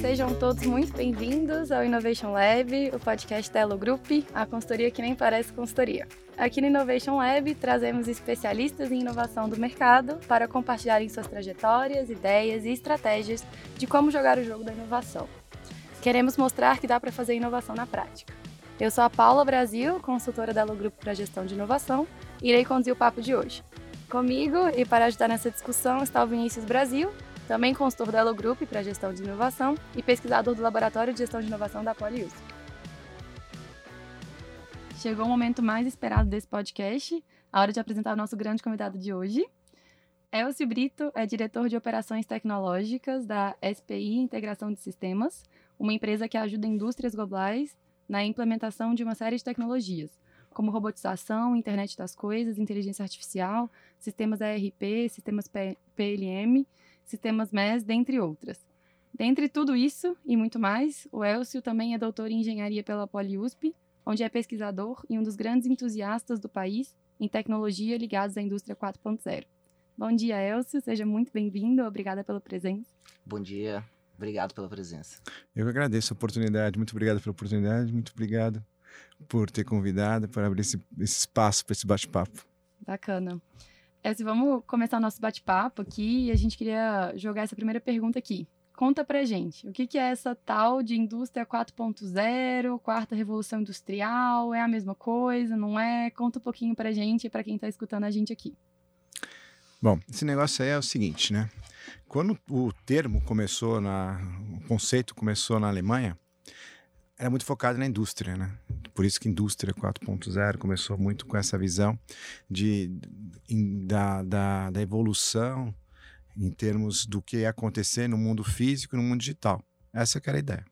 Sejam todos muito bem-vindos ao Innovation Lab, o podcast da Elo Group, a consultoria que nem parece consultoria. Aqui no Innovation Lab, trazemos especialistas em inovação do mercado para compartilharem suas trajetórias, ideias e estratégias de como jogar o jogo da inovação. Queremos mostrar que dá para fazer inovação na prática. Eu sou a Paula Brasil, consultora da Elo Group para Gestão de Inovação, e irei conduzir o papo de hoje. Comigo e para ajudar nessa discussão está o Vinícius Brasil, também consultor da Elo Group para Gestão de Inovação e pesquisador do Laboratório de Gestão de Inovação da Polius. Chegou o momento mais esperado desse podcast, a hora de apresentar o nosso grande convidado de hoje. Elcio Brito é diretor de operações tecnológicas da SPI Integração de Sistemas, uma empresa que ajuda indústrias globais na implementação de uma série de tecnologias, como robotização, internet das coisas, inteligência artificial, sistemas ERP, sistemas PLM, sistemas MES, dentre outras. Dentre tudo isso e muito mais, o Elcio também é doutor em engenharia pela PoliUSP, onde é pesquisador e um dos grandes entusiastas do país em tecnologia ligados à indústria 4.0. Bom dia, Elcio, seja muito bem-vindo, obrigada pela presença. Bom dia, Obrigado pela presença. Eu agradeço a oportunidade, muito obrigado pela oportunidade, muito obrigado por ter convidado, por abrir esse, esse espaço para esse bate-papo. Bacana. Elcio, vamos começar nosso bate-papo aqui e a gente queria jogar essa primeira pergunta aqui. Conta pra gente, o que, que é essa tal de indústria 4.0, quarta revolução industrial? É a mesma coisa, não é? Conta um pouquinho pra gente e pra quem tá escutando a gente aqui. Bom, esse negócio aí é o seguinte, né? Quando o termo começou na, o conceito começou na Alemanha, era muito focado na indústria, né? Por isso que indústria 4.0 começou muito com essa visão de, da, da, da evolução em termos do que ia acontecer no mundo físico e no mundo digital. Essa era a ideia.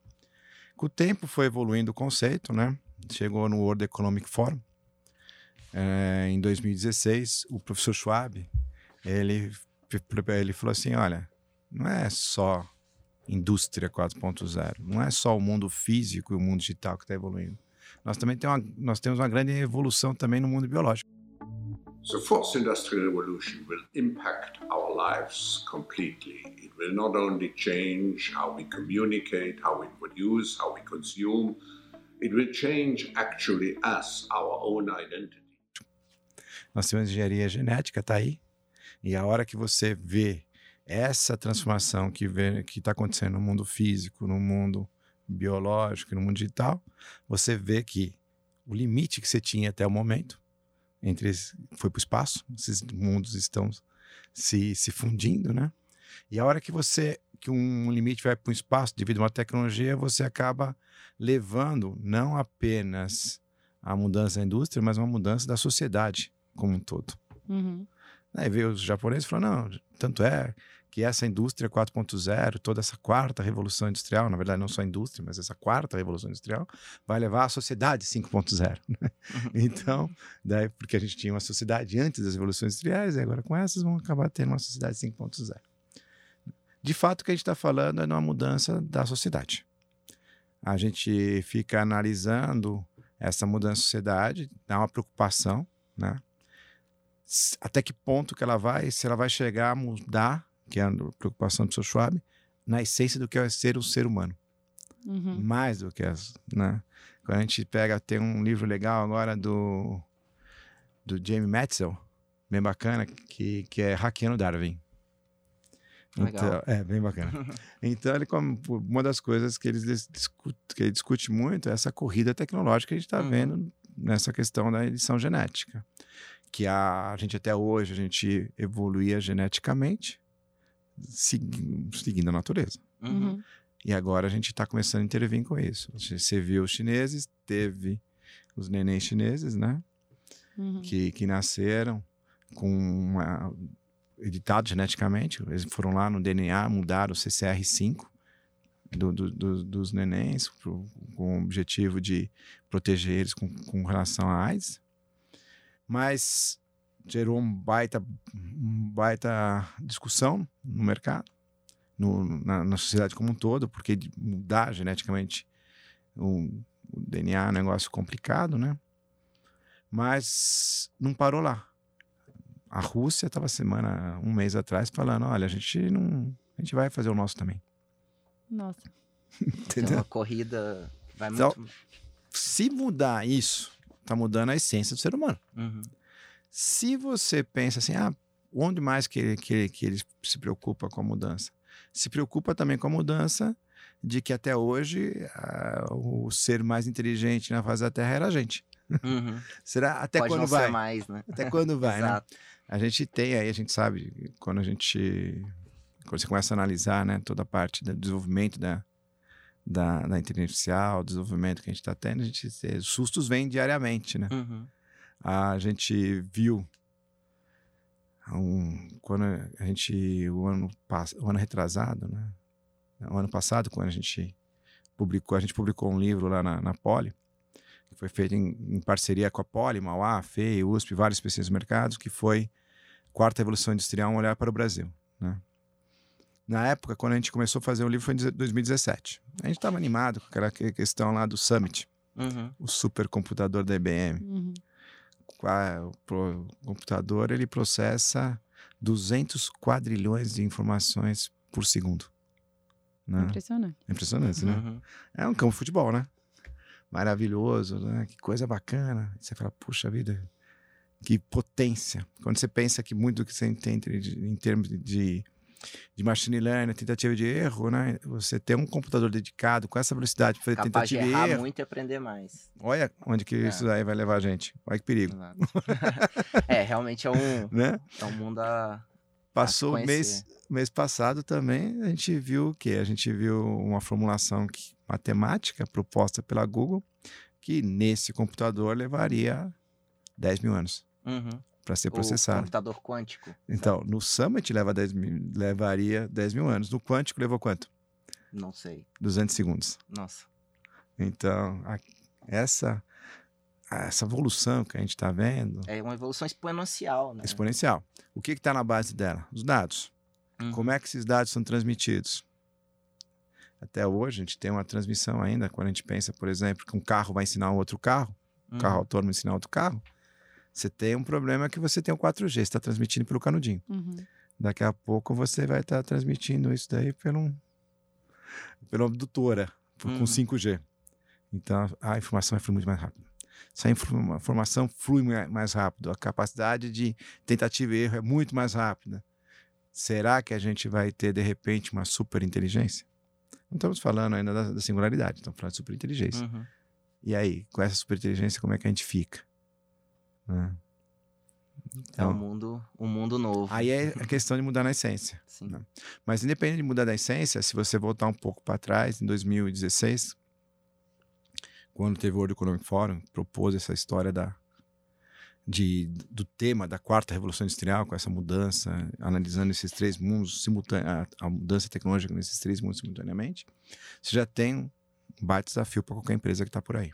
Com o tempo foi evoluindo o conceito, né? Chegou no World Economic Forum. É, em 2016, o professor Schwab, ele ele falou assim: olha, não é só indústria 4.0, não é só o mundo físico e o mundo digital que está evoluindo. Nós também temos uma, nós temos uma grande evolução também no mundo biológico. The fourth industrial revolution will impact our lives completely. It will not only change how we communicate, how we produce, how we consume, it will change actually us, our own identity. Nós temos engenharia genética, está aí, e a hora que você vê essa transformação que está acontecendo no mundo físico, no mundo biológico, no mundo digital, você vê que o limite que você tinha até o momento entre foi para o espaço, esses mundos estão se, se fundindo, né? E a hora que você que um limite vai para o espaço devido a uma tecnologia, você acaba levando não apenas a mudança da indústria, mas uma mudança da sociedade como um todo. Uhum. Aí veio os japoneses e falou: não, tanto é que essa indústria 4.0, toda essa quarta revolução industrial, na verdade não só a indústria, mas essa quarta revolução industrial, vai levar à sociedade 5.0. Né? Uhum. então, daí, porque a gente tinha uma sociedade antes das revoluções industriais, e agora com essas vamos acabar tendo uma sociedade 5.0. De fato, o que a gente está falando é de uma mudança da sociedade. A gente fica analisando essa mudança da sociedade, dá uma preocupação, né? Até que ponto que ela vai, se ela vai chegar a mudar, que é a preocupação do seu Schwab, na essência do que é ser o ser humano. Uhum. Mais do que as, né? Quando a gente pega, tem um livro legal agora do do Jamie Metzel, bem bacana, que, que é Hackeando Darwin. Então, é, bem bacana. então, ele, uma das coisas que ele, discute, que ele discute muito é essa corrida tecnológica que a gente está uhum. vendo nessa questão da edição genética que a, a gente até hoje a gente evoluía geneticamente segui, seguindo a natureza. Uhum. E agora a gente está começando a intervir com isso. Você viu os chineses, teve os nenéns chineses, né? Uhum. Que, que nasceram com uma, editado geneticamente. Eles foram lá no DNA, mudaram o CCR5 do, do, do, dos nenéns pro, com o objetivo de proteger eles com, com relação à AIDS mas gerou um baita, um baita discussão no mercado, no, na, na, sociedade como um todo, porque mudar geneticamente o, o DNA é um negócio complicado, né? Mas não parou lá. A Rússia estava semana, um mês atrás, falando: olha, a gente não. A gente vai fazer o nosso também. Nossa. Então, Entendeu? a corrida vai Então- muito. Se mudar isso, tá mudando a essência do ser humano. Uhum. Se você pensa assim, ah, onde mais que ele, que, que ele se preocupa com a mudança? Se preocupa também com a mudança de que até hoje ah, o ser mais inteligente na face da Terra era a gente. Uhum. Será até Pode quando não vai? ser mais, né? Até quando vai, né? Exato. A gente tem aí, a gente sabe, quando a gente. Quando você começa a analisar né, toda a parte do desenvolvimento da, da, da inteligência artificial, desenvolvimento que a gente está tendo, a gente, os sustos vêm diariamente, né? Uhum. A gente viu um, quando a gente o ano o ano retrasado, né? O ano passado quando a gente publicou, a gente publicou um livro lá na, na Poli, que foi feito em, em parceria com a Poli, Mauá, FEI, USP, vários especialistas do mercado, que foi Quarta Revolução Industrial, um olhar para o Brasil, né? Na época, quando a gente começou a fazer o livro, foi em 2017. A gente estava animado com aquela que- questão lá do Summit, Uhum. o supercomputador da IBM Uhum. o computador ele processa 200 quadrilhões de informações por segundo. Né? Impressionante. É impressionante, né? Uhum. É um campo de futebol, né? Maravilhoso, né? Que coisa bacana. Você fala, puxa vida, que potência. Quando você pensa que muito do que você entende de- em termos de, de machine learning, tentativa de erro, né? Você ter um computador dedicado com essa velocidade para fazer Capaz de tentativa errar e erro. muito e aprender mais. Olha onde que É. isso aí vai levar a gente. Olha que perigo, é, realmente é um, né? é um mundo a. Passou conhecer. mês, mês passado também, a gente viu o quê? A gente viu uma formulação que- matemática proposta pela Google que nesse computador levaria 10 mil anos Uhum. Para ser O processado. computador quântico. Então, no Summit leva 10 mil, levaria 10 mil anos. No Quântico levou quanto? Não sei. 200 segundos. Nossa. Então, a- essa, essa evolução que a gente está vendo, É uma evolução exponencial, né? exponencial. O que está na base dela? Os dados. Uhum. Como é que esses dados são transmitidos? Até hoje, a gente tem uma transmissão ainda, quando a gente pensa, por exemplo, que um carro vai ensinar um outro carro, um Uhum. carro autônomo ensinar outro carro, você tem um problema que você tem o 4G, você está transmitindo pelo canudinho. Uhum. Daqui a pouco você vai estar transmitindo isso daí pelo, pela abdutora, por- Uhum. com 5G. Então, a informação vai fluir muito mais rápido. Se a informa- informação flui mai- mais rápido, a capacidade de tentativa e erro é muito mais rápida. Será que a gente vai ter, de repente, uma superinteligência? Não estamos falando ainda da, da singularidade, estamos falando de superinteligência. Uhum. E aí, com essa superinteligência, como é que a gente fica? Né? É um Então, mundo, um mundo novo. aí é a questão de mudar na essência. Sim. Não. Mas independente de mudar da essência, se você voltar um pouco para trás, em 2016, quando teve o World Economic Forum, propôs essa história da, de, do tema da quarta revolução industrial, com essa mudança, analisando esses três mundos, simultane- a, a mudança tecnológica nesses três mundos simultaneamente, você já tem um baita desafio para qualquer empresa que está por aí.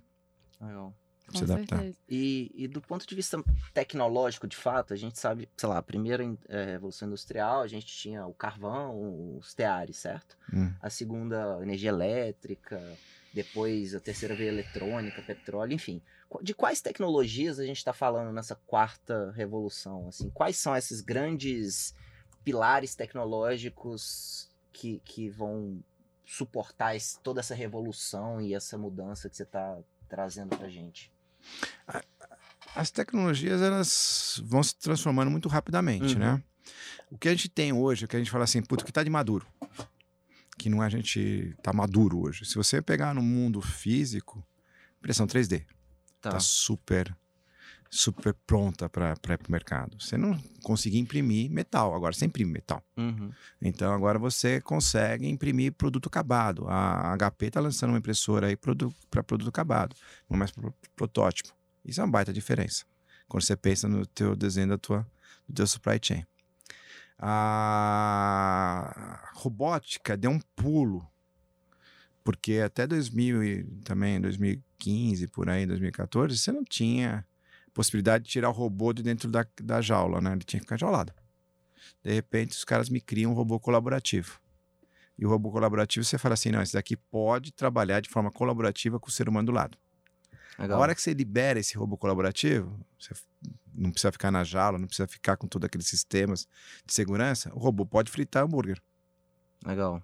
Legal. Com se adaptar. E, e do ponto de vista tecnológico, de fato, a gente sabe, sei lá, a primeira eh, revolução industrial, a gente tinha o carvão, os teares, certo? Hum. A segunda, energia elétrica, depois a terceira veio eletrônica, petróleo, enfim. De quais tecnologias a gente está falando nessa quarta revolução? Assim, quais são esses grandes pilares tecnológicos que, que vão suportar esse- toda essa revolução e essa mudança que você está trazendo pra gente? as tecnologias elas vão se transformando muito rapidamente, Uhum. né? O que a gente tem hoje, o que a gente fala assim, puto, que tá de maduro, que não é a gente tá maduro hoje. Se você pegar no mundo físico, impressão 3D tá, super super pronta para ir mercado. Você não conseguia imprimir metal, agora você imprime metal. Uhum. Então agora você consegue imprimir produto acabado. A HP está lançando uma impressora aí para produto acabado, não mais para protótipo. Isso é uma baita diferença quando você pensa no teu desenho da tua, do teu supply chain. A robótica deu um pulo, porque até 2000 e também 2015 por aí, 2014, você não tinha possibilidade de tirar o robô de dentro da, da jaula, né? Ele tinha que ficar jaulado. De repente, os caras me criam um robô colaborativo. E o robô colaborativo, você fala assim, não, esse daqui pode trabalhar de forma colaborativa com o ser humano do lado. Legal. A hora que você libera esse robô colaborativo, você não precisa ficar na jaula, não precisa ficar com todos aqueles sistemas de segurança, o robô pode fritar hambúrguer. Legal.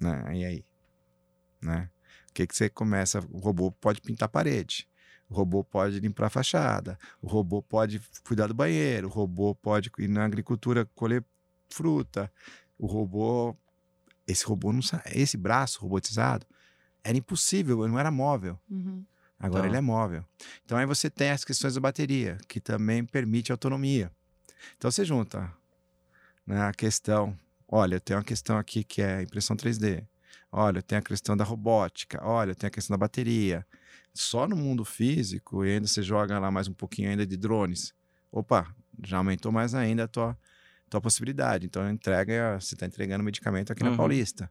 Né? E aí? Né? O que, que você começa? O robô pode pintar parede. O robô pode limpar a fachada. O robô pode cuidar do banheiro. O robô pode ir na agricultura colher fruta. O robô. Esse robô não sa- Esse braço robotizado era impossível, não era móvel. Uhum. Agora Tá. ele é móvel. Então aí você tem as questões da bateria, que também permite autonomia. Então você junta né, a questão, olha, eu tenho uma questão aqui que é impressão 3D. Olha, tenho a questão da robótica. Olha, tenho a questão da bateria. Só no mundo físico, e ainda você joga lá mais um pouquinho ainda de drones. Opa, já aumentou mais ainda a tua, tua possibilidade. Então entrega, você está entregando medicamento aqui na Uhum. Paulista.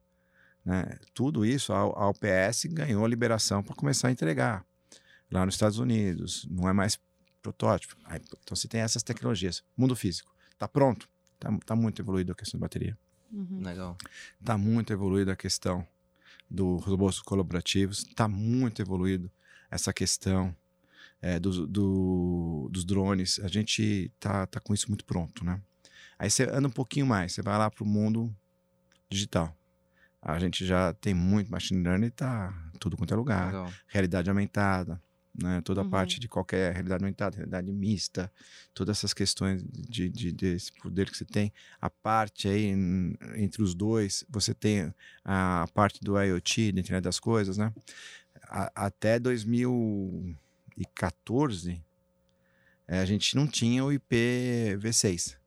Né? Tudo isso, a, a UPS ganhou liberação para começar a entregar lá nos Estados Unidos. Não é mais protótipo. Aí, então você tem essas tecnologias. Mundo físico. Está pronto. Está tá muito evoluído a questão da bateria. Uhum. Legal. Está muito evoluída a questão dos robôs colaborativos. Está muito evoluído essa questão é, dos- do- dos drones. A gente tá, tá com isso muito pronto, né? Aí você anda um pouquinho mais. Você vai lá para o mundo digital. A gente já tem muito machine learning, tá tudo quanto é lugar Legal. realidade aumentada, né? Toda a Uhum. parte de qualquer realidade aumentada, realidade mista, todas essas questões de, de- desse poder que você tem. A parte aí en- entre os dois, você tem a parte do IoT, da internet das coisas, né? A- até 2014, eh, a gente não tinha o IPv6.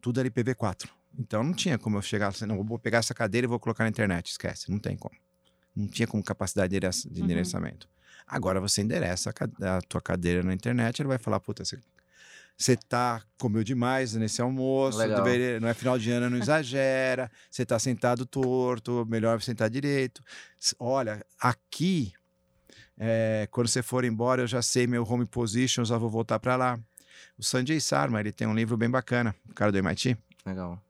Tudo era IPv4. Então não tinha como eu chegar assim, não, vou pegar essa cadeira e vou colocar na internet. Esquece, não tem como. Não tinha como capacidade de de Uhum. Agora você endereça a, a tua cadeira na internet, ele vai falar, puta, você, você tá, comeu demais nesse almoço, deveria- não é final de ano, não exagera, você tá sentado torto, melhor sentar direito. Olha, aqui, é, quando você for embora, eu já sei meu home position, já vou voltar para lá. O Sanjay Sarma, ele tem um livro bem bacana, o cara do MIT, Legal.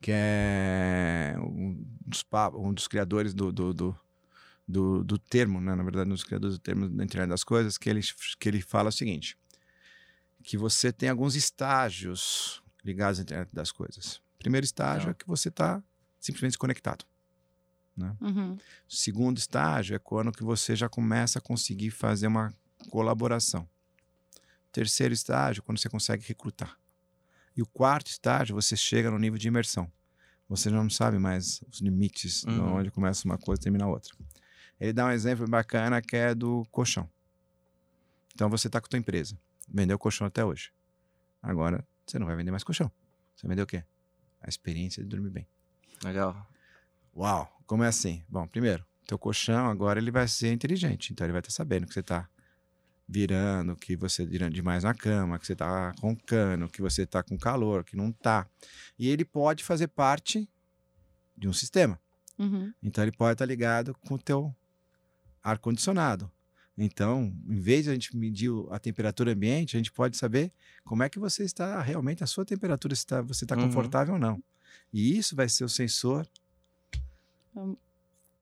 que é um dos, um dos criadores do, do, do, do, do termo, né? na verdade, dos criadores do termo da internet das coisas, que ele, que ele fala o seguinte, que você tem alguns estágios ligados à internet das coisas. Primeiro estágio Legal. é que você está simplesmente desconectado. Uhum. O segundo estágio é quando que você já começa a conseguir fazer uma colaboração. Terceiro estágio, quando você consegue recrutar. E o quarto estágio, você chega no nível de imersão. Você já não sabe mais os limites, Uhum. onde começa uma coisa e termina a outra. Ele dá um exemplo bacana que é do colchão. Então você está com a tua empresa, vendeu colchão até hoje. Agora você não vai vender mais colchão. Você vendeu o quê? A experiência de dormir bem. Legal. Uau, como é assim? Bom, primeiro, teu colchão agora ele vai ser inteligente, então ele vai estar sabendo que você está virando, que você virando demais na cama, que você está roncando, que você está com calor, que não está. E ele pode fazer parte de um sistema. Uhum. Então ele pode estar ligado com o teu ar condicionado. Então, em vez de a gente medir o- a temperatura ambiente, a gente pode saber como é que você está realmente a sua temperatura, se tá- você está Uhum. confortável ou não. E isso vai ser o sensor Hum.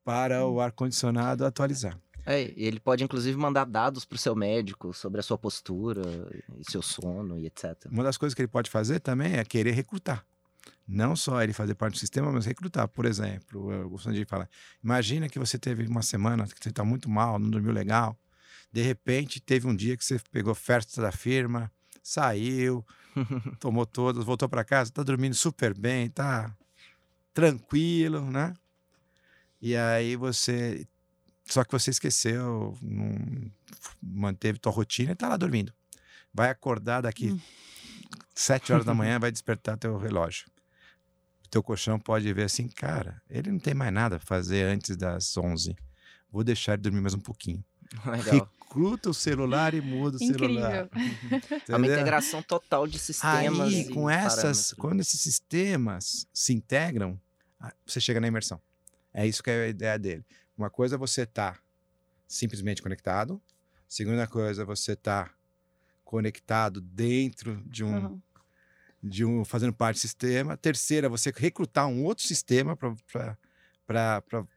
para o ar condicionado atualizar. É, e ele pode inclusive mandar dados pro seu médico sobre a sua postura, e seu sono e etc. Uma das coisas que ele pode fazer também é querer recrutar. Não só ele fazer parte do sistema, mas recrutar. Por exemplo, eu gosto de falar: imagina que você teve uma semana que você está muito mal, não dormiu legal. De repente, teve um dia que você pegou festa da firma, saiu, tomou todas, voltou para casa, está dormindo super bem, está tranquilo, né? E aí você. Só que você esqueceu, não manteve tua rotina e está lá dormindo. Vai acordar daqui Hum. sete horas da manhã, vai despertar teu relógio. Teu colchão pode ver assim, cara, ele não tem mais nada a fazer antes das 11. Vou deixar ele dormir mais um pouquinho. Legal. Recruta o celular e muda o celular. Incrível. É uma integração total de sistemas. Aí, e com essas, parâmetros. quando esses sistemas se integram, você chega na imersão. É isso que é a ideia dele. Uma coisa é você estar simplesmente conectado. Segunda coisa é você estar conectado dentro de um, Uhum. De um fazendo parte do sistema. Terceira, você recrutar um outro sistema para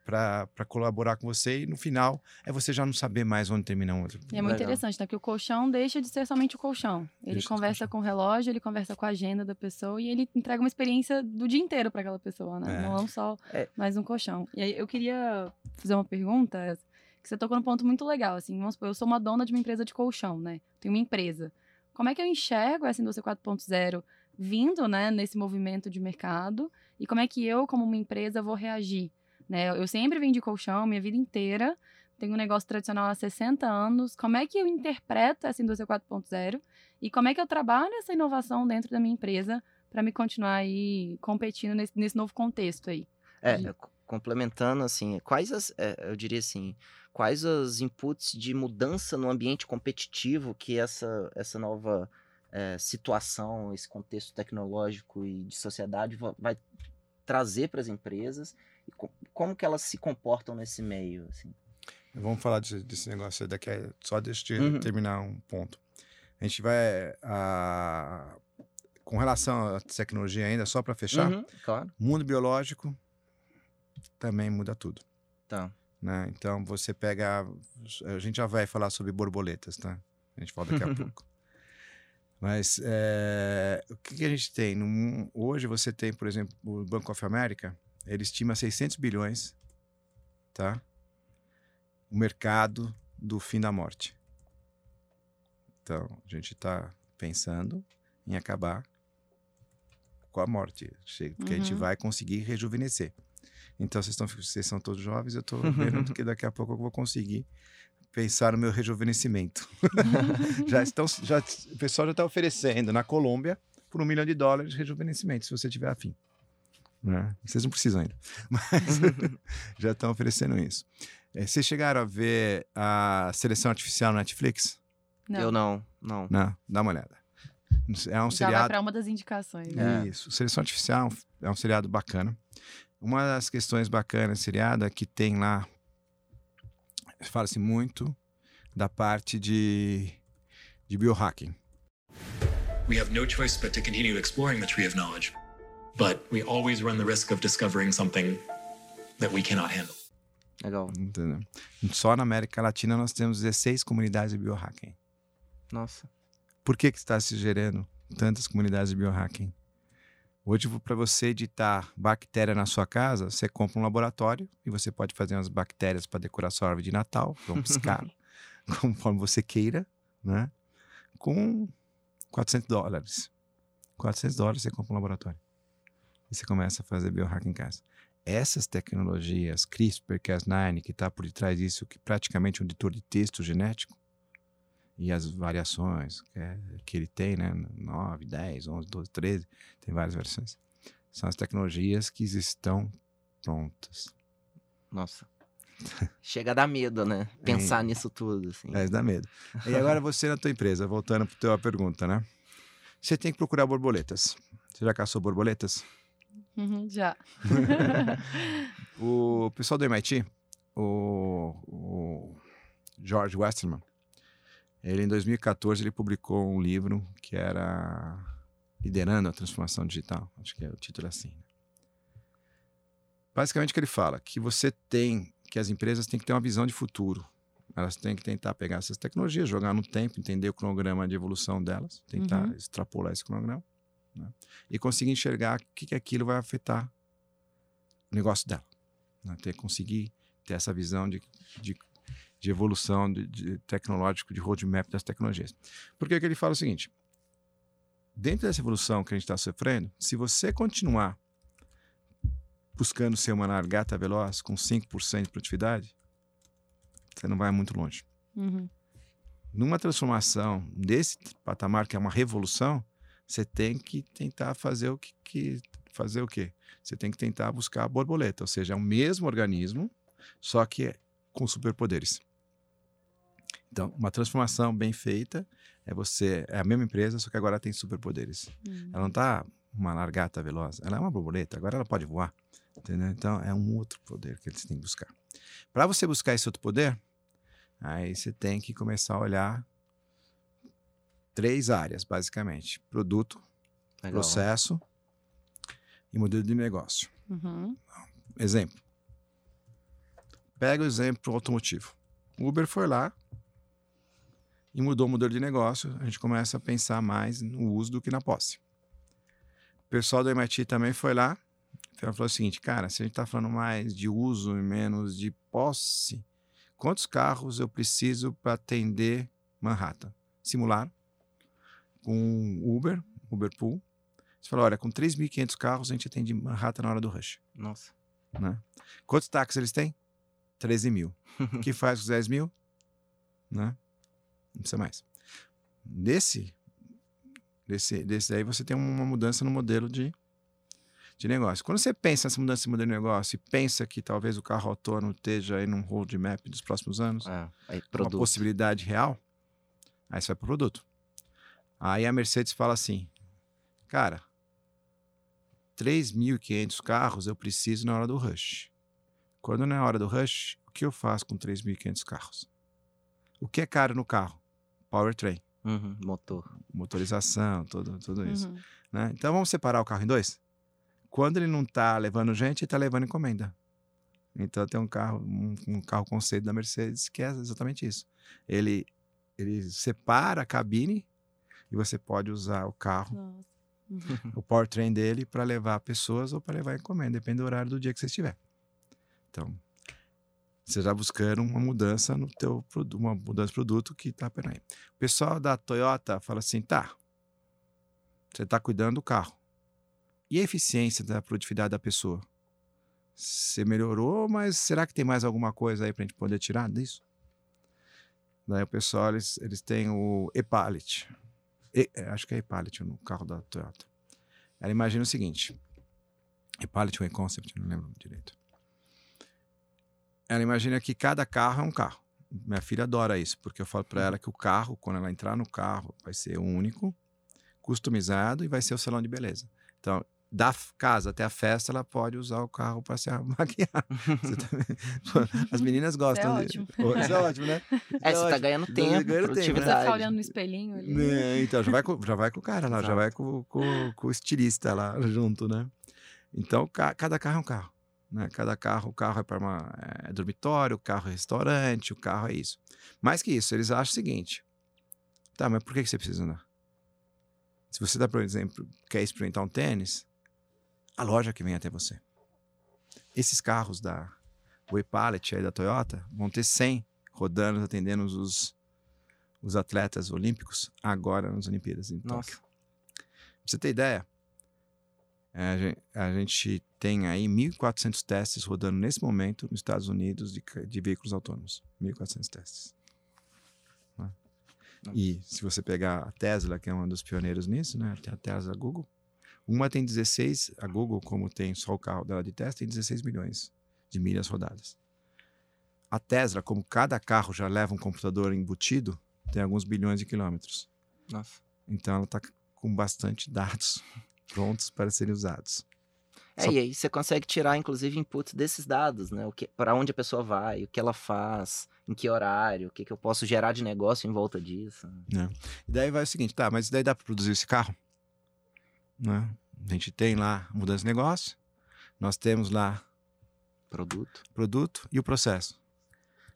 para colaborar com você e no final é você já não saber mais onde termina um outro. E é muito Legal. interessante, né? Porque o colchão deixa de ser somente o colchão. Ele Deixa conversa com o relógio, ele conversa com a agenda da pessoa e ele entrega uma experiência do dia inteiro para aquela pessoa, né? É. Não só É. mais um colchão. E aí eu queria fazer uma pergunta, que você tocou num ponto muito legal, assim, vamos supor, eu sou uma dona de uma empresa de colchão, né? Tenho uma empresa. Como é que eu enxergo essa indústria 4.0 vindo, né, nesse movimento de mercado? E como é que eu, como uma empresa, vou reagir? Né? Eu sempre vendi colchão minha vida inteira, tenho um negócio tradicional há 60 anos. Como é que eu interpreto essa indústria 4.0 e como é que eu trabalho essa inovação dentro da minha empresa para me continuar aí competindo nesse, nesse novo contexto aí? É, de- é, co- complementando, assim, quais as, é, eu diria assim, quais os inputs de mudança no ambiente competitivo que essa, essa nova é, situação, esse contexto tecnológico e de sociedade va- vai trazer para as empresas e co- como que elas se comportam nesse meio, assim. Vamos falar desse, desse negócio daqui a, só deixa eu Uhum. terminar um ponto. A gente vai a, com relação à tecnologia ainda só para fechar, Uhum, claro. mundo biológico também muda tudo. Tá. né? Então você pega. A gente já vai falar sobre borboletas, tá? A gente fala daqui a pouco. Mas é, o que, que a gente tem? No mu- hoje você tem, por exemplo, o Banco of America, ele estima 600 bilhões, tá? O mercado do fim da morte. Então, a gente está pensando em acabar com a morte, porque a gente Uhum. vai conseguir rejuvenescer. Então, vocês, estão, vocês são todos jovens, eu estou vendo que daqui a pouco eu vou conseguir pensar no meu rejuvenescimento. já estão, já, o pessoal já está oferecendo na Colômbia por um milhão de dólares de rejuvenescimento, se você tiver afim. Né? Vocês não precisam ainda, mas já estão oferecendo isso. Eh, Vocês chegaram a ver a seleção artificial no Netflix? Eu não, não. Não, dá uma olhada. É um Já seriado. para uma das indicações. né? É. Isso. Seleção Artificial é um seriado bacana. Uma das questões bacanas do seriado é que tem lá. Fala-se muito da parte de, de biohacking. We have no choice but to continue exploring the tree of knowledge. But we always run the risk of discovering something that we cannot handle. Legal. Entendeu? Só na América Latina nós temos 16 comunidades de biohacking. Nossa. Por que, que está se gerando tantas comunidades de biohacking? Hoje, para você editar bactéria na sua casa, você compra um laboratório e você pode fazer umas bactérias para decorar sua árvore de Natal, vão piscar, conforme você queira, né? Com 400 dólares. 400 dólares você compra um laboratório. E você começa a fazer biohacking em casa. Essas tecnologias, CRISPR-Cas9, que está por detrás disso, que praticamente é um editor de texto genético, e as variações que, é- que ele tem, né? 9, 10, 11, 12, 13, tem várias versões. São as tecnologias que estão prontas. Nossa. Chega a dar medo, né? Pensar nisso tudo, assim. É, dá medo. E agora você na tua empresa, voltando para a tua pergunta, né? Você tem que procurar borboletas. Você já caçou borboletas? Uhum, já. O pessoal do MIT, o, o George Westerman, ele em 2014 ele publicou um livro que era Liderando a Transformação Digital. Acho que é o título assim. Basicamente o que ele fala, que você tem, que as empresas têm que ter uma visão de futuro. Elas têm que tentar pegar essas tecnologias, jogar no tempo, entender o cronograma de evolução delas, tentar Uhum. extrapolar esse cronograma né? e conseguir enxergar o que, que aquilo vai afetar o negócio dela né? ter conseguir ter essa visão de, de, de evolução de, de tecnológico, de roadmap das tecnologias. Porque que ele fala o seguinte: dentro dessa evolução que a gente está sofrendo, se você continuar buscando ser uma largata veloz com 5% de produtividade, você não vai muito longe. Uhum. Numa transformação desse patamar, que é uma revolução, você tem que tentar fazer o que, que fazer o quê? Você tem que tentar buscar a borboleta, ou seja, é o mesmo organismo, só que é com superpoderes. Então, uma transformação bem feita é você é a mesma empresa, só que agora tem superpoderes. Uhum. Ela não está uma largata veloz, ela é uma borboleta, agora ela pode voar. Entendeu? Então é um outro poder que eles têm que buscar. Para você buscar esse outro poder, aí você tem que começar a olhar três áreas, basicamente: produto, Legal. processo e modelo de negócio. Uhum. Exemplo: pega o exemplo automotivo. O Uber foi lá e mudou o modelo de negócio. A gente começa a pensar mais no uso do que na posse. O pessoal do MIT também foi lá ela falou o seguinte, cara, se a gente está falando mais de uso e menos de posse, quantos carros eu preciso para atender Manhattan? Simularam com Uber, Uber Pool. Você falou, olha, com 3.500 carros a gente atende Manhattan na hora do rush. Nossa. Né? Quantos táxis eles têm? 13 mil. O que faz com 10 mil? Né? Não precisa mais. Desse, desse, desse daí você tem uma mudança no modelo de de negócio. Quando você pensa nessa mudança de modelo de negócio e pensa que talvez o carro autônomo esteja aí num roadmap dos próximos anos, é, uma possibilidade real, aí você vai para o produto. Aí a Mercedes fala assim, cara, 3.500 carros eu preciso na hora do rush. Quando não é hora do rush, o que eu faço com 3.500 carros? O que é caro no carro? Powertrain. Uhum, motor. Motorização, tudo, tudo isso. Uhum. Né? Então vamos separar o carro em dois? Quando ele não está levando gente, ele está levando encomenda. Então tem um carro, um, um, carro conceito da Mercedes que é exatamente isso. Ele, ele separa a cabine e você pode usar o carro, uhum. o powertrain dele para levar pessoas ou para levar encomenda, depende do horário do dia que você estiver. Então, você já buscando uma mudança no teu produto, uma mudança de produto que está por aí. O pessoal da Toyota fala assim, tá, você está cuidando do carro. E a eficiência da produtividade da pessoa? Você melhorou, mas será que tem mais alguma coisa aí para a gente poder tirar disso? Daí o pessoal, eles, eles têm o e-pallet. E, é, acho que é e-pallet no carro da Toyota. Ela imagina o seguinte. E-pallet ou e-concept, não lembro direito. Ela imagina que cada carro é um carro. Minha filha adora isso, porque eu falo para ela que o carro, quando ela entrar no carro, vai ser único, customizado e vai ser o salão de beleza. Então, da casa até a festa, ela pode usar o carro para se maquiar. Tá As meninas gostam. Isso é ótimo. De... Isso é ótimo, né? É, é você tá ganhando tempo, ganhando tempo, né? Você tá olhando no espelhinho ali. É, então, já vai, com, já vai com o cara lá, Exato. já vai com, com, com, o estilista lá junto, né? Então, cada carro é um carro. Né? Cada carro, o carro é para uma é, dormitório, o carro é restaurante, o carro é isso. Mais que isso, eles acham o seguinte: tá, mas por que você precisa andar? Se você, dá, por exemplo, quer experimentar um tênis, a loja que vem até você. Esses carros da Waypallet aí da Toyota vão ter 100 rodando, atendendo os, os atletas olímpicos agora nas Olimpíadas em Nossa. Tóquio. Pra você ter ideia, a gente, a gente tem aí 1.400 testes rodando nesse momento nos Estados Unidos de, de veículos autônomos. 1.400 testes. Né? E se você pegar a Tesla, que é um dos pioneiros nisso, né? Tem a Tesla Google, uma tem 16, a Google, como tem só o carro dela de teste, tem 16 milhões de milhas rodadas. A Tesla, como cada carro já leva um computador embutido, tem alguns bilhões de quilômetros. Nossa. Então ela está com bastante dados prontos para serem usados. É, Só... e aí você consegue tirar, inclusive, inputs desses dados, né? Para onde a pessoa vai, o que ela faz, em que horário, o que, que eu posso gerar de negócio em volta disso. É. E daí vai o seguinte, tá, mas daí dá para produzir esse carro? Né? A gente tem lá mudança de negócio, nós temos lá produto, produto e o processo.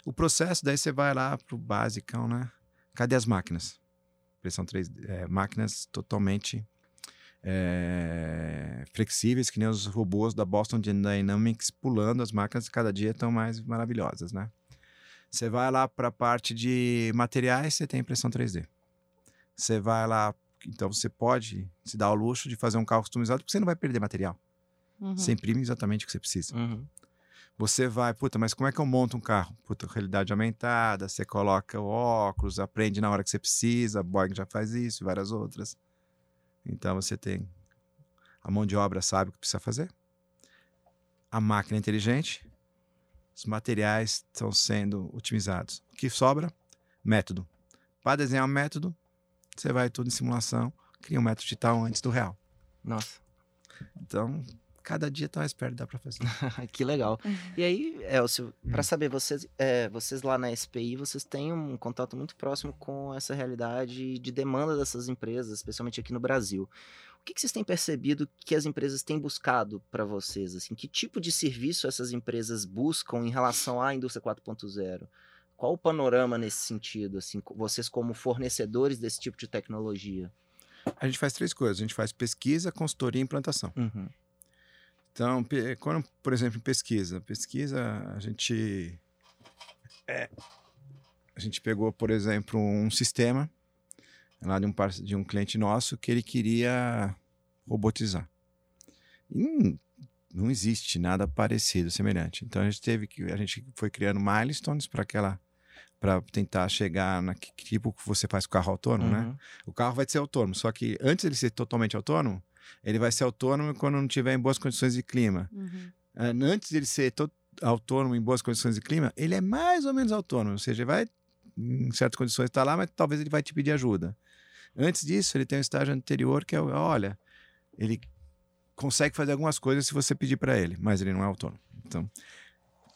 O processo, daí você vai lá para o basicão, né? Cadê as máquinas? Pressão 3 é, máquinas totalmente é, flexíveis, que nem os robôs da Boston Dynamics pulando, as máquinas cada dia estão mais maravilhosas, né? Você vai lá para a parte de materiais, você tem impressão 3D. Você vai lá então você pode se dar ao luxo de fazer um carro customizado porque você não vai perder material. Uhum. Você imprime exatamente o que você precisa. Uhum. Você vai, puta, mas como é que eu monto um carro? Puta, realidade aumentada, você coloca o óculos, aprende na hora que você precisa, a Boeing já faz isso e várias outras. Então você tem a mão de obra sabe o que precisa fazer. A máquina é inteligente, os materiais estão sendo otimizados. O que sobra? Método. Para desenhar um método, você vai tudo em simulação, cria um método digital antes do real. Nossa. Então, cada dia tá mais perto, dá para fazer. que legal. E aí, Elcio, para Hum. saber, vocês, é, vocês lá na SPI, vocês têm um contato muito próximo com essa realidade de demanda dessas empresas, especialmente aqui no Brasil. O que, que vocês têm percebido que as empresas têm buscado para vocês? Assim, que tipo de serviço essas empresas buscam em relação à indústria 4.0? Qual o panorama nesse sentido? Assim, vocês como fornecedores desse tipo de tecnologia? A gente faz três coisas. A gente faz pesquisa, consultoria e implantação. Uhum. Então, quando, por exemplo, em pesquisa, pesquisa a gente é, a gente pegou, por exemplo, um sistema lá de um, de um cliente nosso que ele queria robotizar. E não, não existe nada parecido, semelhante. Então a gente teve que a gente foi criando milestones para aquela para tentar chegar na que tipo que você faz com o carro autônomo, né? Uhum. O carro vai ser autônomo, só que antes ele ser totalmente autônomo, ele vai ser autônomo quando não tiver em boas condições de clima. Uhum. Antes de ele ser autônomo em boas condições de clima, ele é mais ou menos autônomo, ou seja, vai em certas condições estar lá, mas talvez ele vai te pedir ajuda. Antes disso, ele tem um estágio anterior que é, olha, ele consegue fazer algumas coisas se você pedir para ele, mas ele não é autônomo. Então,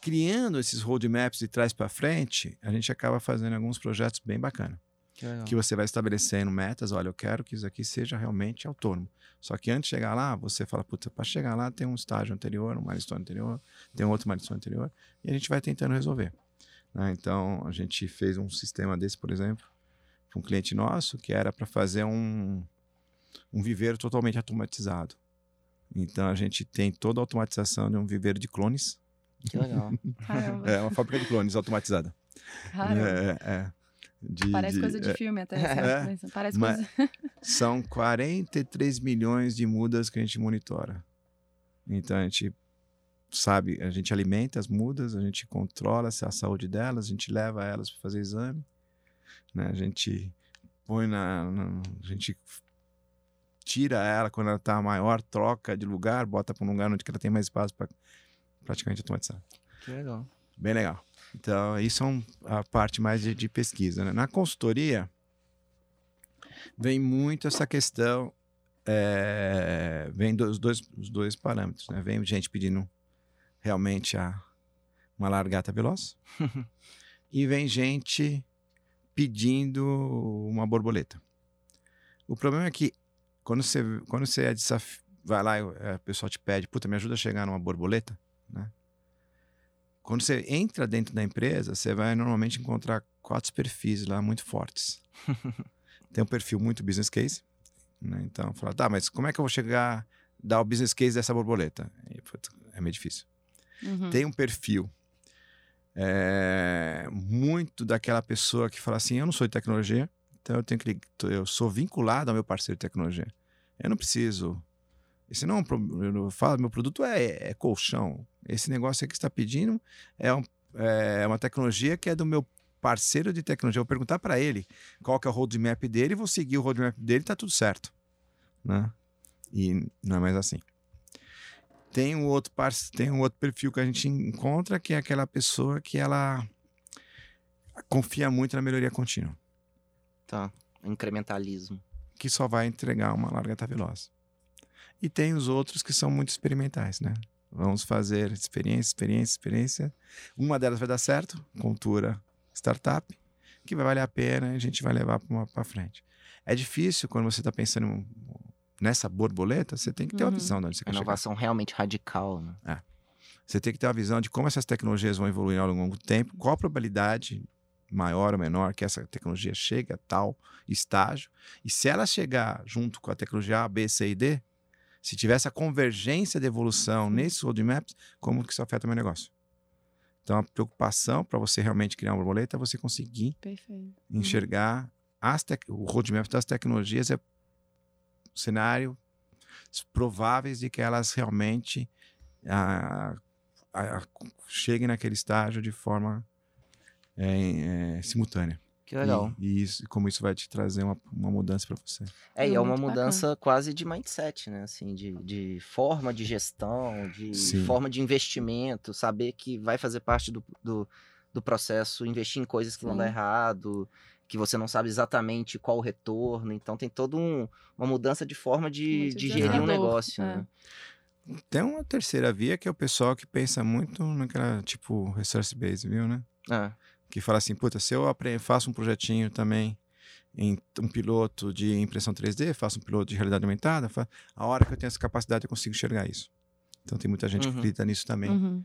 criando esses roadmaps de trás para frente, a gente acaba fazendo alguns projetos bem bacanas legal. que você vai estabelecendo metas. Olha, eu quero que isso aqui seja realmente autônomo. Só que antes de chegar lá, você fala, puta, para chegar lá tem um estágio anterior, um milestone anterior, tem um outro milestone anterior, e a gente vai tentando resolver. né? Então, a gente fez um sistema desse, por exemplo, para um cliente nosso, que era para fazer um, um viveiro totalmente automatizado. Então, a gente tem toda a automatização de um viveiro de clones. Que legal. É uma fábrica de clones automatizada. Caramba. É, é. De- Parece de- coisa de é, filme até. É. assim, Parece Mas- coisa. São 43 milhões de mudas que a gente monitora. Então a gente sabe, a gente alimenta as mudas, a gente controla a saúde delas, a gente leva elas para fazer exame, né? A gente põe na, na- a gente tira ela quando ela está maior, troca de lugar, bota para um lugar onde ela tem mais espaço para praticamente automatizar. Que legal. Bem legal. Então, isso é a parte mais de, de pesquisa. né? Na consultoria, vem muito essa questão, é, vem dos dois, os dois parâmetros. Né? Vem gente pedindo realmente a, uma largata veloz e vem gente pedindo uma borboleta. O problema é que quando você, quando você é desaf... vai lá e a pessoa te pede, puta, me ajuda a chegar numa borboleta, né? Quando você entra dentro da empresa, você vai normalmente encontrar quatro perfis lá muito fortes. Tem um perfil muito business case, né? Então, fala, tá, mas como é que eu vou chegar, dar o business case dessa borboleta? É meio difícil. Uhum. Tem um perfil é, muito daquela pessoa que fala assim, eu não sou de tecnologia, então eu tenho que, eu sou vinculado ao meu parceiro de tecnologia. Eu não preciso esse não é um problema. Eu falo, meu produto é, é colchão. Esse negócio aqui que está pedindo é, um- é uma tecnologia que é do meu parceiro de tecnologia. Eu vou perguntar para ele qual que é o roadmap dele, vou seguir o roadmap dele, tá tudo certo, né? E não é mais assim. Tem um outro parce- tem um outro perfil que a gente encontra que é aquela pessoa que ela confia muito na melhoria contínua, Tá. Incrementalismo. que só vai entregar uma largata veloz. E tem os outros que são muito experimentais, né? Vamos fazer experiência, experiência, experiência. Uma delas vai dar certo, cultura startup, que vai valer a pena e a gente vai levar para frente. É difícil quando você está pensando nessa borboleta, você tem que ter uma Uhum. visão de onde você quer chegar. Inovação realmente radical, né? Você tem que ter uma visão de como essas tecnologias vão evoluir ao longo do tempo, qual a probabilidade maior ou menor que essa tecnologia chegue a tal estágio, e se ela chegar junto com a tecnologia A, B, C e D, se tiver essa convergência de evolução nesses roadmaps, como que isso afeta o meu negócio? Então, a preocupação para você realmente criar uma borboleta é você conseguir Perfeito. enxergar as o roadmap das tecnologias é cenário prováveis de que elas realmente ah, ah, cheguem naquele estágio de forma é, é, simultânea. Que legal. E, e isso, como isso vai te trazer uma, uma mudança para você. É, e é uma Muito mudança quase de mindset, né? Assim, de, de forma de gestão, de Sim. forma de investimento, saber que vai fazer parte do, do, do processo, investir em coisas que vão Sim. dar errado, que você não sabe exatamente qual o retorno. Então tem toda um, uma mudança de forma de, de gerir um negócio, é. né? Tem uma terceira via que é o pessoal que pensa muito naquela, tipo, resource base, viu, né? Ah, Que fala assim, puta, se eu faço um projetinho também em um piloto de impressão 3D, faço um piloto de realidade aumentada, a hora que eu tenho essa capacidade eu consigo enxergar isso. Então tem muita gente que Uhum. acredita nisso também. Uhum.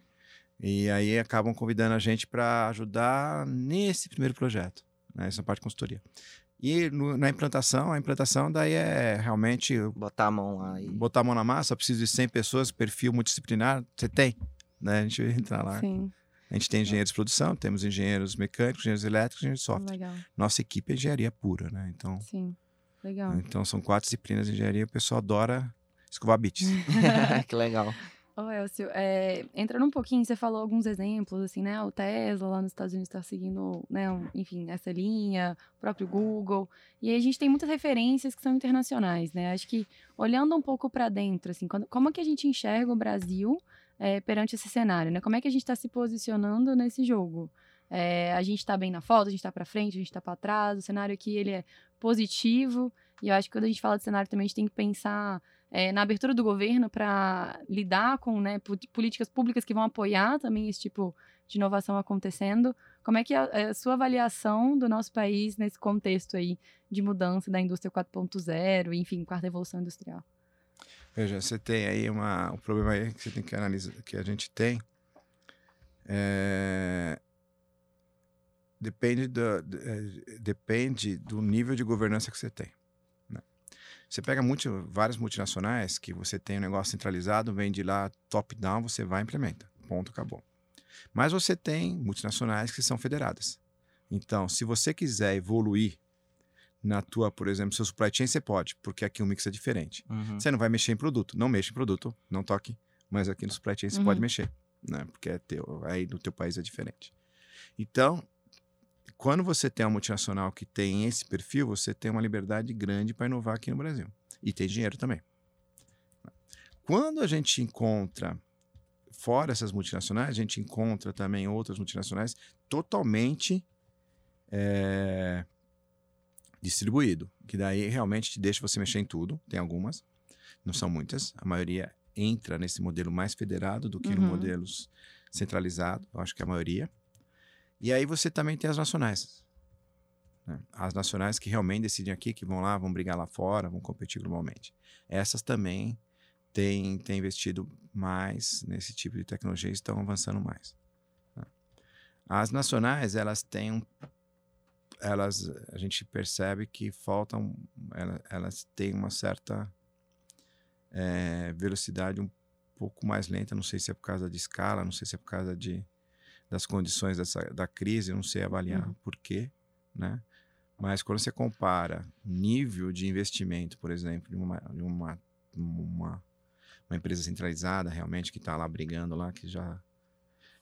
E aí acabam convidando a gente para ajudar nesse primeiro projeto, né? essa parte de consultoria. E no- na implantação, a implantação daí é realmente botar a mão lá e. botar a mão na massa, preciso de 100 pessoas, perfil multidisciplinar, você tem, né? A gente vai entrar lá. Sim, A gente tem engenheiros de produção, temos engenheiros mecânicos, engenheiros elétricos, engenheiros de software. legal. Nossa equipe é engenharia pura, né? Então, Sim, legal. então são quatro disciplinas de engenharia, o pessoal adora escovar bits. que legal. Ô, Elcio, é, entrando um pouquinho, você falou alguns exemplos, assim, né? O Tesla lá nos Estados Unidos está seguindo, né? um- enfim, essa linha, o próprio Google. E aí a gente tem muitas referências que são internacionais, né? Acho que olhando um pouco para dentro, assim, quando- como é que a gente enxerga o Brasil é, perante esse cenário, né? Como é que a gente está se posicionando nesse jogo? É, a gente está bem na foto, a gente está para frente, a gente está para trás. O cenário aqui ele é positivo. E eu acho que quando a gente fala de cenário também a gente tem que pensar é, na abertura do governo para lidar com né, políticas públicas que vão apoiar também esse tipo de inovação acontecendo. Como é que é a, a sua avaliação do nosso país nesse contexto aí de mudança da indústria 4.0, enfim, quarta evolução industrial? Veja, você tem aí uma, um problema aí que você tem que analisar, que a gente tem. é, Depende, do, de- é, depende do nível de governança que você tem. né? Você pega multi, várias multinacionais que você tem um negócio centralizado, vem de lá top-down, você vai e implementa. Ponto, acabou. Mas você tem multinacionais que são federadas. Então, se você quiser evoluir na tua, por exemplo, seu supply chain, você pode, porque aqui o mix é diferente. Uhum. Você não vai mexer em produto. Não mexa em produto, não toque. Mas aqui no supply chain você Uhum. pode mexer, né? Porque é teu, aí no teu país é diferente. Então, quando você tem uma multinacional que tem esse perfil, você tem uma liberdade grande para inovar aqui no Brasil. E tem dinheiro também. Quando a gente encontra, fora essas multinacionais, a gente encontra também outras multinacionais totalmente é, distribuído, que daí realmente te deixa você mexer em tudo. Tem algumas, não são muitas. A maioria entra nesse modelo mais federado do que no Uhum. modelos centralizado. Eu acho que é a maioria. E aí você também tem as nacionais. né? As nacionais que realmente decidem aqui, que vão lá, vão brigar lá fora, vão competir globalmente. Essas também têm, têm investido mais nesse tipo de tecnologia e estão avançando mais. né? As nacionais, elas têm um elas a gente percebe que faltam ela- elas têm uma certa eh, velocidade um pouco mais lenta não sei se é por causa de escala não sei se é por causa de das condições dessa, da crise não sei avaliar Uhum. por quê né mas quando você compara nível de investimento por exemplo de uma de uma, uma, uma empresa centralizada realmente que está lá brigando lá que já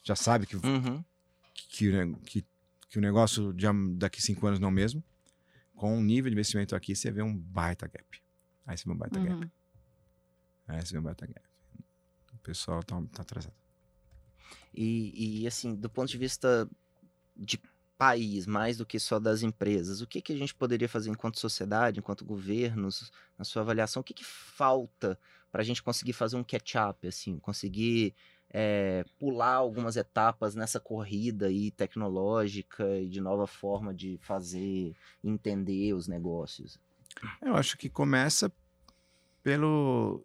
já sabe que Uhum. que, que, que o negócio de, daqui cinco anos não mesmo, com o nível de investimento aqui, você vê um baita gap. Aí você vê um baita gap. Uhum. Aí você vê um baita gap. O pessoal tá, tá atrasado. E, e, assim, do ponto de vista de país, mais do que só das empresas, o que, que a gente poderia fazer enquanto sociedade, enquanto governos, na sua avaliação, o que, que falta para a gente conseguir fazer um catch-up, assim, conseguir é, pular algumas etapas nessa corrida aí tecnológica e de nova forma de fazer, entender os negócios? Eu acho que começa pelo.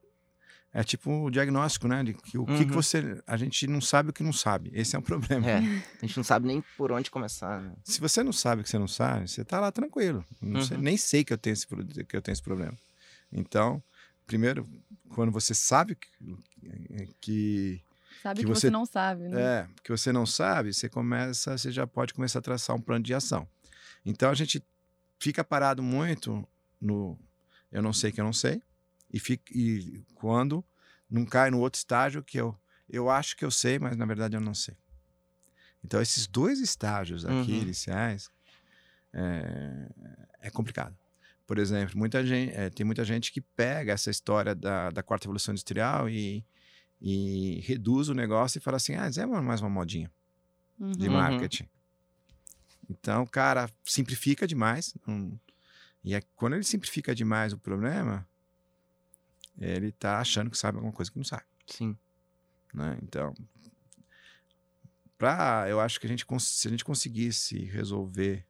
É tipo o diagnóstico, né? De que o que, que Uhum. você. A gente não sabe o que não sabe. Esse é um problema. É, a gente não sabe nem por onde começar, né? Se você não sabe o que você não sabe, você tá lá tranquilo. Não sei- Uhum. nem sei que eu, tenho esse, que eu tenho esse problema. Então, primeiro, quando você sabe que, que Sabe Que que, você... você- não sabe, né? É, que você não sabe, você começa, você já pode começar a traçar um plano de ação. Então a gente fica parado muito no eu não sei que eu não sei e, fica, e quando não cai no outro estágio que eu eu acho que eu sei, mas na verdade eu não sei. Então esses dois estágios aqui Uhum. iniciais é, é complicado. Por exemplo, muita gente, é, tem muita gente que pega essa história da, da quarta evolução industrial e, e reduz o negócio e fala assim, ah, é mais uma modinha de Uhum. marketing. Então, o cara simplifica demais. e é, quando ele simplifica demais o problema, ele tá achando que sabe alguma coisa que não sabe. Sim. Né? Então, pra, eu acho que a gente, se a gente conseguisse resolver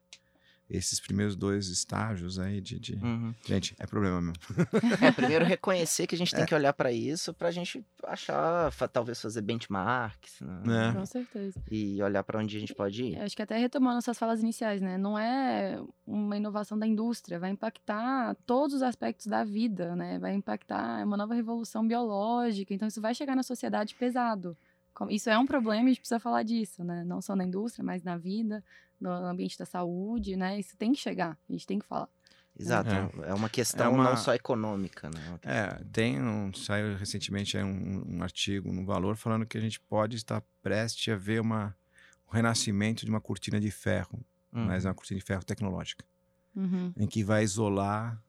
esses primeiros dois estágios aí de, de- Uhum. Gente, é problema mesmo. É, primeiro reconhecer que a gente tem que olhar para isso pra gente achar, talvez fazer benchmarks, né? É. Com certeza. E olhar para onde a gente pode ir. Acho que até retomando suas falas iniciais, né? Não é uma inovação da indústria, vai impactar todos os aspectos da vida, né? Vai impactar é uma nova revolução biológica, então isso vai chegar na sociedade pesado. Isso é um problema e a gente precisa falar disso, né? Não só na indústria, mas na vida, no ambiente da saúde, né? Isso tem que chegar, a gente tem que falar. Exato. É. É uma questão uma- não só econômica, né? Questão- É, tem um, saiu recentemente um, um artigo no Valor falando que a gente pode estar prestes a ver uma, o renascimento de uma cortina de ferro, Uhum. mas é uma cortina de ferro tecnológica, Uhum. em que vai isolar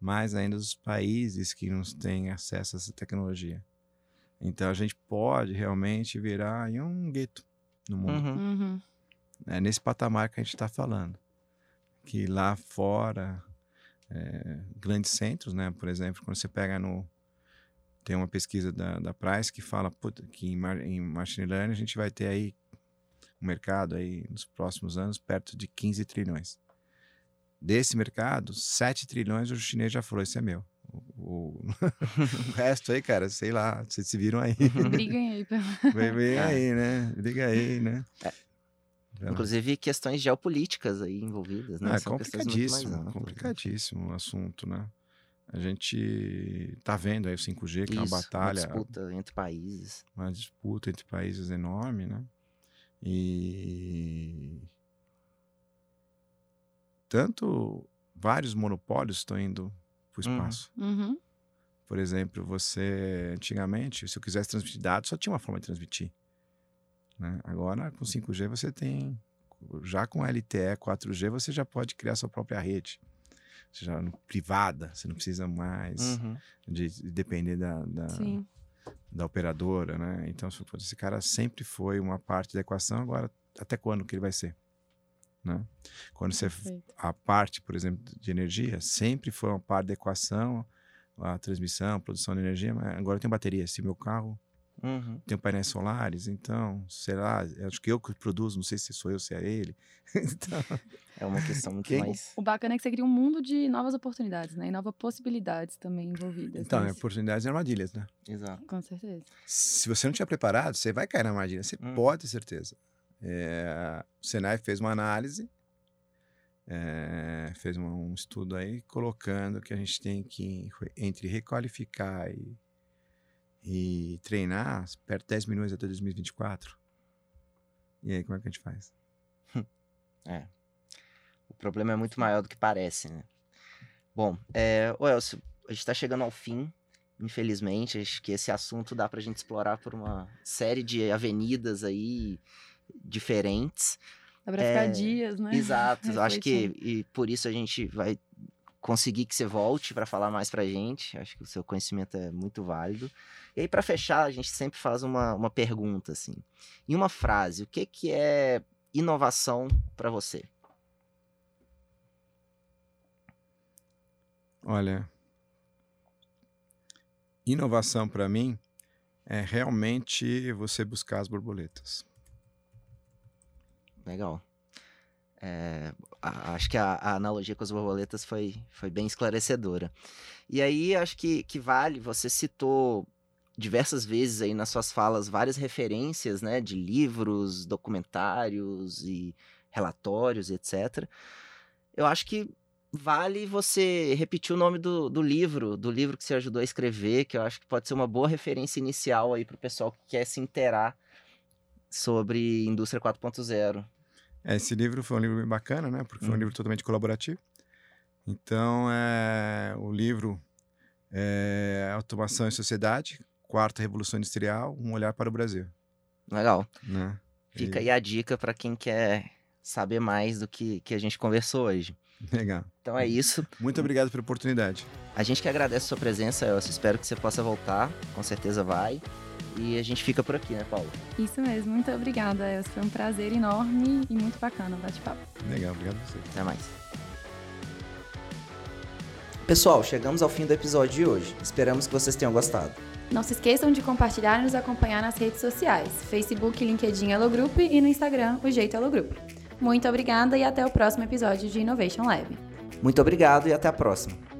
mais ainda os países que não têm acesso a essa tecnologia. Então a gente pode realmente virar aí um gueto no mundo. Uhum. Uhum. É nesse patamar que a gente está falando. Que lá fora, é, grandes centros, né? Por exemplo, quando você pega no. Tem uma pesquisa da, da Price que fala puta, que em, em Machine Learning a gente vai ter aí um mercado aí nos próximos anos perto de 15 trilhões. Desse mercado, 7 trilhões o chinês já falou: Esse é meu. O, o- resto aí, cara, sei lá, vocês se viram aí. Briguem aí. vem É. aí, né? Liga aí, né? É. Inclusive questões geopolíticas aí envolvidas, né? É São complicadíssimo, né? complicadíssimo o assunto, né? A gente tá vendo aí o 5G, que é uma Isso, batalha, Uma disputa entre países. uma disputa entre países enorme, né? E tanto vários monopólios estão indo para o Uhum. espaço. Uhum. Por exemplo, você antigamente, se eu quisesse transmitir dados, só tinha uma forma de transmitir. né? Agora, com 5G, você tem. Já com LTE 4G, você já pode criar sua própria rede. Você já no- privada, você não precisa mais Uhum. de, de depender da, da, da operadora, né? Então, esse cara sempre foi uma parte da equação, agora até quando que ele vai ser? Né? Quando você Perfeito. a parte, por exemplo, de energia, sempre foi uma parte da equação, a transmissão, a produção de energia, mas agora tem bateria. Se meu carro Uhum. tem painéis solares, então, sei lá, acho que eu que produzo, não sei se sou eu, se é ele. então, É uma questão muito Quem- mais. O bacana é que você cria um mundo de novas oportunidades, né? E novas possibilidades também envolvidas. então é nisso. oportunidades e armadilhas, né? Exato. Com certeza. Se você não tiver preparado, você vai cair na armadilha, você Hum. pode ter certeza. É, o Senai fez uma análise, é, fez uma- um estudo aí colocando que a gente tem que, entre requalificar e, e treinar, perto de 10 milhões até 2024. E aí, como é que a gente faz? O problema é muito maior do que parece, né? Bom, é, ô Elcio, a gente tá chegando ao fim, infelizmente. Acho que esse assunto dá pra gente explorar por uma série de avenidas aí diferentes. Dá pra ficar É, dias, né? Exato. eu acho que e por isso a gente vai conseguir que você volte para falar mais pra gente. Acho que o seu conhecimento é muito válido. E aí, para fechar, a gente sempre faz uma, uma pergunta, assim. Em uma frase, o que, que é inovação para você? Olha, inovação para mim é realmente você buscar as borboletas. Legal. É, a- acho que a, a analogia com as borboletas foi, foi bem esclarecedora. E aí, acho que, que vale, você citou diversas vezes aí nas suas falas várias referências, né, de livros, documentários e relatórios, etc. Eu acho que vale você repetir o nome do, do livro, do livro que você ajudou a escrever, que eu acho que pode ser uma boa referência inicial aí para o pessoal que quer se inteirar sobre indústria 4.0. É, Esse livro foi um livro bem bacana, né? Porque foi um Uhum. livro totalmente colaborativo. Então, é, o livro é Automação e Sociedade, Quarta Revolução Industrial, Um Olhar para o Brasil. Legal. Né? Fica E- aí a dica para quem quer saber mais do que, que a gente conversou hoje. Legal. Então é isso. Muito obrigado pela oportunidade. A gente que agradece a sua presença, Elcio. Espero que você possa voltar. Com certeza vai. E a gente fica por aqui, né, Paulo? Isso mesmo. Muito obrigada, Elcio. Foi um prazer enorme e muito bacana o bate-papo. Legal, obrigado a você. Até mais. Pessoal, chegamos ao fim do episódio de hoje. Esperamos que vocês tenham gostado. Não se esqueçam de compartilhar e nos acompanhar nas redes sociais: Facebook, LinkedIn Hello Group e no Instagram, o Jeito Hello Group. Muito obrigada e até o próximo episódio de Innovation Lab. Muito obrigado e até a próxima.